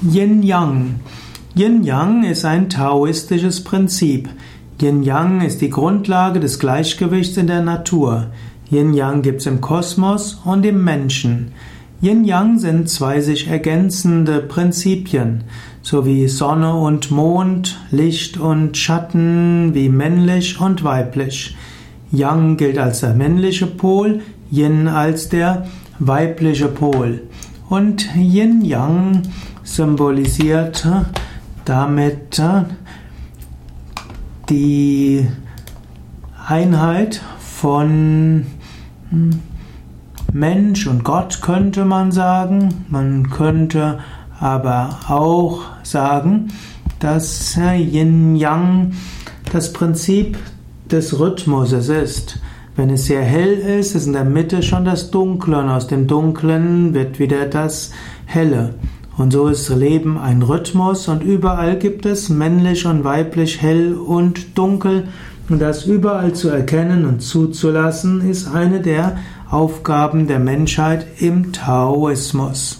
Yin-Yang. Yin-Yang ist ein taoistisches Prinzip. Yin-Yang ist die Grundlage des Gleichgewichts in der Natur. Yin-Yang gibt es im Kosmos und im Menschen. Yin-Yang sind zwei sich ergänzende Prinzipien, so wie Sonne und Mond, Licht und Schatten, wie männlich und weiblich. Yang gilt als der männliche Pol, Yin als der weibliche Pol. Und Yin-Yang symbolisiert damit die Einheit von Mensch und Gott könnte man sagen. Man könnte aber auch sagen, dass Yin-Yang das Prinzip des Rhythmuses ist. Wenn es sehr hell ist, ist in der Mitte schon das Dunkle und aus dem Dunklen wird wieder das Helle. Und so ist Leben ein Rhythmus und überall gibt es männlich und weiblich, hell und dunkel. Und das überall zu erkennen und zuzulassen, ist eine der Aufgaben der Menschheit im Taoismus.